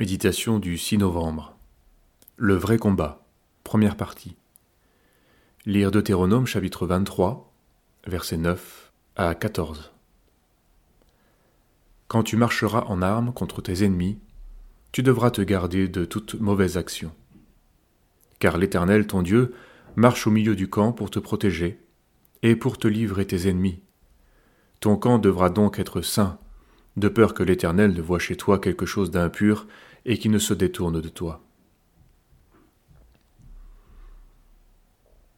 Méditation du 6 novembre. Le vrai combat. Première partie. Lire Deutéronome chapitre 23, versets 9 à 14. Quand tu marcheras en armes contre tes ennemis, tu devras te garder de toute mauvaise action. Car l'Éternel ton Dieu marche au milieu du camp pour te protéger et pour te livrer tes ennemis. Ton camp devra donc être saint, de peur que l'Éternel ne voie chez toi quelque chose d'impur et qui ne se détourne de toi.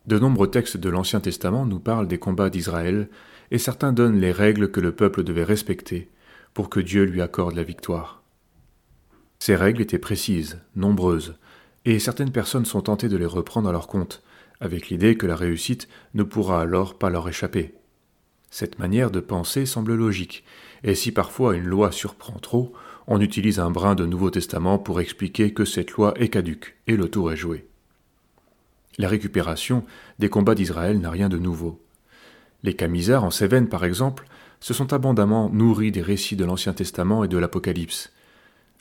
De nombreux textes de l'Ancien Testament nous parlent des combats d'Israël, et certains donnent les règles que le peuple devait respecter pour que Dieu lui accorde la victoire. Ces règles étaient précises, nombreuses, et certaines personnes sont tentées de les reprendre à leur compte, avec l'idée que la réussite ne pourra alors pas leur échapper. Cette manière de penser semble logique, et si parfois une loi surprend trop, on utilise un brin de Nouveau Testament pour expliquer que cette loi est caduque, et le tour est joué. La récupération des combats d'Israël n'a rien de nouveau. Les Camisards en Cévennes, par exemple, se sont abondamment nourris des récits de l'Ancien Testament et de l'Apocalypse.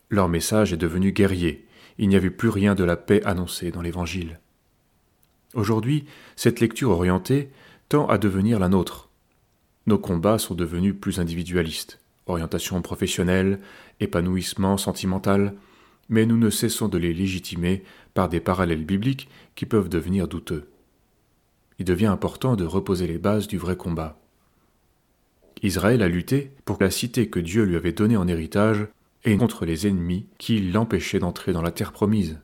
Leur message est devenu guerrier, il n'y avait plus rien de la paix annoncée dans l'Évangile. Aujourd'hui, cette lecture orientée tend à devenir la nôtre. Nos combats sont devenus plus individualistes, orientation professionnelle, épanouissement sentimental, mais nous ne cessons de les légitimer par des parallèles bibliques qui peuvent devenir douteux. Il devient important de reposer les bases du vrai combat. Israël a lutté pour la cité que Dieu lui avait donnée en héritage et contre les ennemis qui l'empêchaient d'entrer dans la terre promise.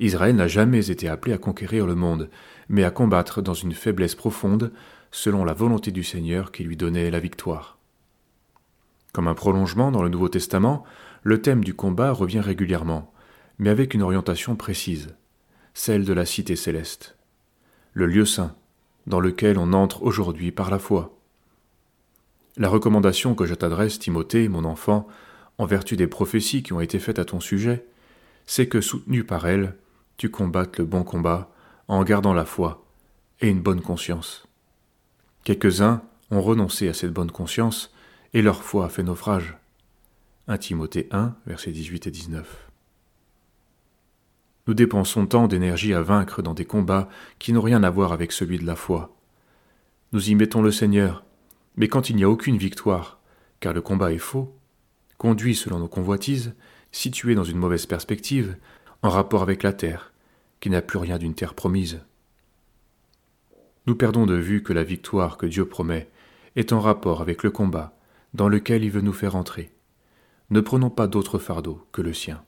Israël n'a jamais été appelé à conquérir le monde, mais à combattre dans une faiblesse profonde, selon la volonté du Seigneur qui lui donnait la victoire. Comme un prolongement dans le Nouveau Testament, le thème du combat revient régulièrement, mais avec une orientation précise, celle de la cité céleste, le lieu saint, dans lequel on entre aujourd'hui par la foi. La recommandation que je t'adresse, Timothée, mon enfant, en vertu des prophéties qui ont été faites à ton sujet, c'est que, soutenu par elles, tu combattes le bon combat en gardant la foi et une bonne conscience. Quelques-uns ont renoncé à cette bonne conscience et leur foi a fait naufrage. 1 Timothée 1, versets 18 et 19. Nous dépensons tant d'énergie à vaincre dans des combats qui n'ont rien à voir avec celui de la foi. Nous y mettons le Seigneur, mais quand il n'y a aucune victoire, car le combat est faux, conduit selon nos convoitises, situé dans une mauvaise perspective, en rapport avec la terre, qui n'a plus rien d'une terre promise. Nous perdons de vue que la victoire que Dieu promet est en rapport avec le combat dans lequel il veut nous faire entrer. Ne prenons pas d'autre fardeau que le sien.